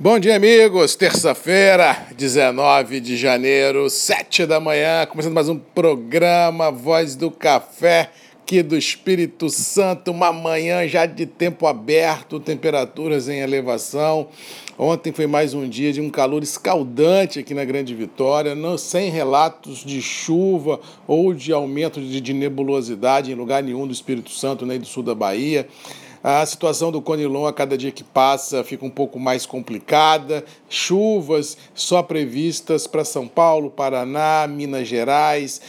Bom dia, amigos. Terça-feira, 19 de janeiro, 7 da manhã, começando mais um programa Voz do Café aqui do Espírito Santo. Uma manhã já de tempo aberto, temperaturas em elevação. Ontem foi mais um dia de um calor escaldante aqui na Grande Vitória, não, sem relatos de chuva ou de aumento de, de nebulosidade em lugar nenhum do Espírito Santo nem do sul da Bahia. A situação do Conilon, a cada dia que passa, fica um pouco mais complicada. Chuvas só previstas para São Paulo, Paraná, Minas Gerais,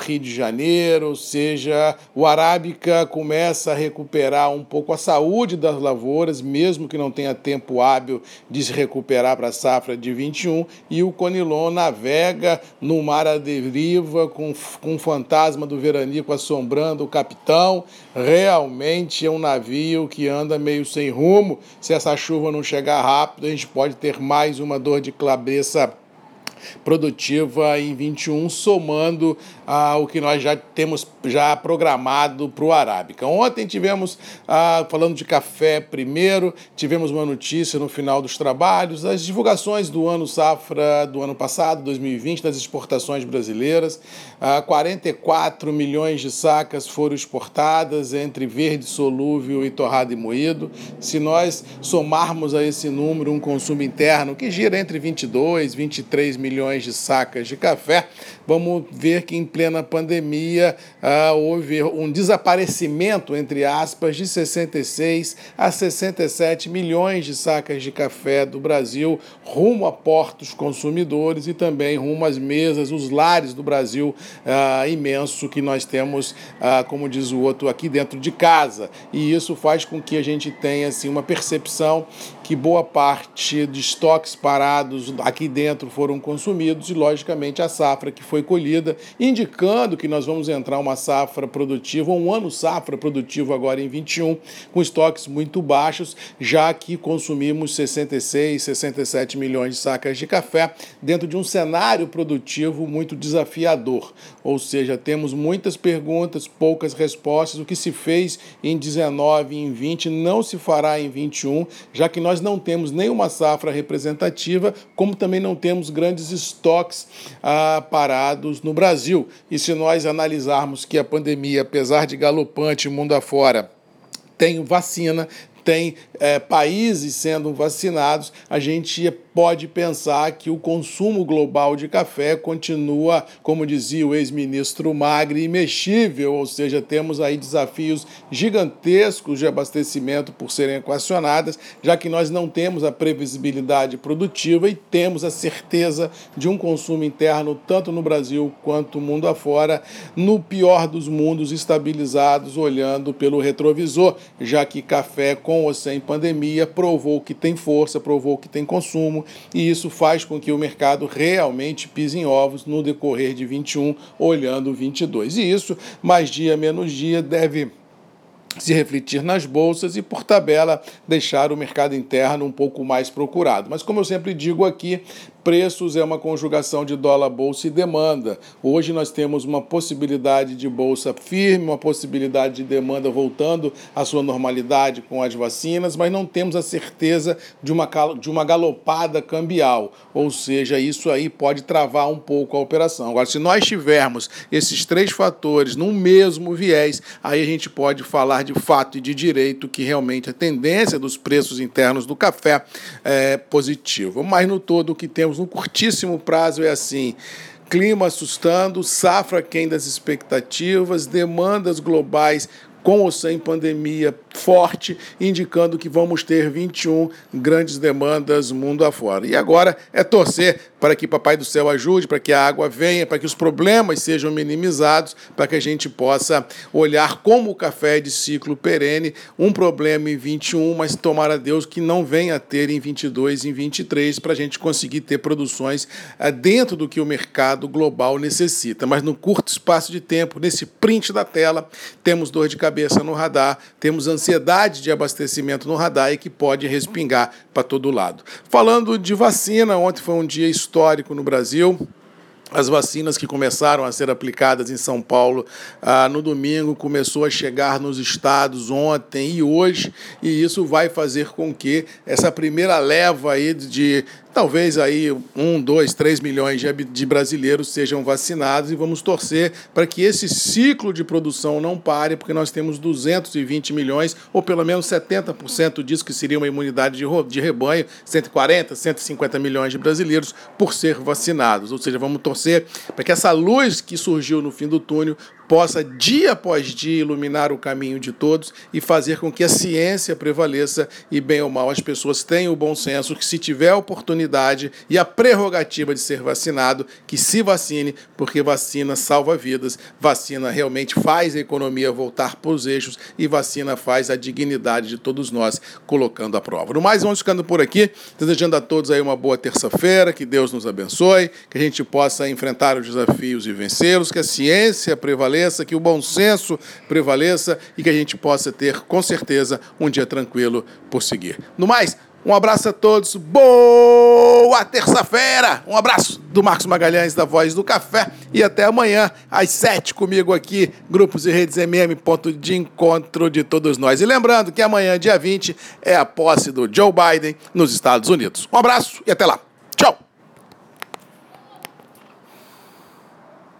Rio de Janeiro, ou seja, o Arábica começa a recuperar um pouco a saúde das lavouras, mesmo que não tenha tempo hábil de se recuperar para a safra de 21, e o Conilon navega no mar à deriva com, com o fantasma do veranico assombrando o capitão. Realmente é um navio que anda meio sem rumo. Se essa chuva não chegar rápido, a gente pode ter mais uma dor de cabeça produtiva em 21, somando ah, o que nós já temos já programado para o Arábica. Ontem tivemos, ah, falando de café primeiro, tivemos uma notícia no final dos trabalhos, as divulgações do ano safra do ano passado, 2020, das exportações brasileiras. Ah, 44 milhões de sacas foram exportadas entre verde solúvel e torrado e moído. Se nós somarmos a esse número um consumo interno que gira entre 22 e 23 milhões de sacas de café, vamos ver que em plena pandemia ah, houve um desaparecimento, entre aspas, de 66 a 67 milhões de sacas de café do Brasil rumo a portos consumidores e também rumo às mesas, os lares do Brasil ah, imenso que nós temos, ah, como diz o outro, aqui dentro de casa. E isso faz com que a gente tenha assim, uma percepção que boa parte de estoques parados aqui dentro foram e, logicamente, a safra que foi colhida, indicando que nós vamos entrar uma safra produtiva, um ano safra produtivo agora em 21, com estoques muito baixos, já que consumimos 66, 67 milhões de sacas de café dentro de um cenário produtivo muito desafiador. Ou seja, temos muitas perguntas, poucas respostas. O que se fez em 19 e em 20 não se fará em 21, já que nós não temos nenhuma safra representativa, como também não temos grandes estoques ah, parados no Brasil. E se nós analisarmos que a pandemia, apesar de galopante mundo afora, tem vacina, tem é, países sendo vacinados, a gente pode pensar que o consumo global de café continua, como dizia o ex-ministro Magri, imexível, ou seja, temos aí desafios gigantescos de abastecimento por serem equacionadas, já que nós não temos a previsibilidade produtiva e temos a certeza de um consumo interno, tanto no Brasil quanto no mundo afora, no pior dos mundos, estabilizados, olhando pelo retrovisor, já que café, com ou sem pandemia, provou que tem força, provou que tem consumo e isso faz com que o mercado realmente pise em ovos no decorrer de 21, olhando 22. E isso, mais dia menos dia, deve se refletir nas bolsas e, por tabela, deixar o mercado interno um pouco mais procurado. Mas, como eu sempre digo aqui, Preços é uma conjugação de dólar, bolsa e demanda. Hoje nós temos uma possibilidade de bolsa firme, uma possibilidade de demanda voltando à sua normalidade com as vacinas, mas não temos a certeza de uma, de uma galopada cambial. Ou seja, isso aí pode travar um pouco a operação. Agora, se nós tivermos esses três fatores num mesmo viés, aí a gente pode falar de fato e de direito que realmente a tendência dos preços internos do café é positiva. Mas no todo o que temos no curtíssimo prazo é assim: clima assustando, safra quem das expectativas, demandas globais com ou sem pandemia forte, indicando que vamos ter 21 grandes demandas mundo afora. E agora é torcer para que Papai do Céu ajude, para que a água venha, para que os problemas sejam minimizados, para que a gente possa olhar como o café é de ciclo perene, um problema em 21, mas tomara Deus que não venha a ter em 22 e em 23, para a gente conseguir ter produções eh, dentro do que o mercado global necessita. Mas no curto espaço de tempo, nesse print da tela, temos dor de cabeça no radar, temos ansiedade de abastecimento no radar e que pode respingar para todo lado. Falando de vacina, ontem foi um dia histórico no Brasil. As vacinas que começaram a ser aplicadas em São Paulo ah, no domingo começou a chegar nos estados ontem e hoje, e isso vai fazer com que essa primeira leva aí de talvez aí um, dois, três milhões de brasileiros sejam vacinados e vamos torcer para que esse ciclo de produção não pare, porque nós temos 220 milhões, ou pelo menos 70% disso que seria uma imunidade de rebanho, 140, 150 milhões de brasileiros por ser vacinados. Ou seja, vamos torcer para que essa luz que surgiu no fim do túnel possa, dia após dia, iluminar o caminho de todos e fazer com que a ciência prevaleça e, bem ou mal, as pessoas tenham o bom senso que, se tiver a oportunidade e a prerrogativa de ser vacinado, que se vacine, porque vacina salva vidas, vacina realmente faz a economia voltar para os eixos e vacina faz a dignidade de todos nós colocando à prova. No mais, vamos ficando por aqui, desejando a todos aí uma boa terça-feira, que Deus nos abençoe, que a gente possa enfrentar os desafios e vencê-los, que a ciência prevaleça prevaleça, que o bom senso prevaleça e que a gente possa ter, com certeza, um dia tranquilo por seguir. No mais, um abraço a todos, boa terça-feira! Um abraço do Marcos Magalhães, da Voz do Café, e até amanhã, às sete, comigo aqui, Grupos e Redes MM, ponto de encontro de todos nós. E lembrando que amanhã, dia 20, é a posse do Joe Biden nos Estados Unidos. Um abraço e até lá!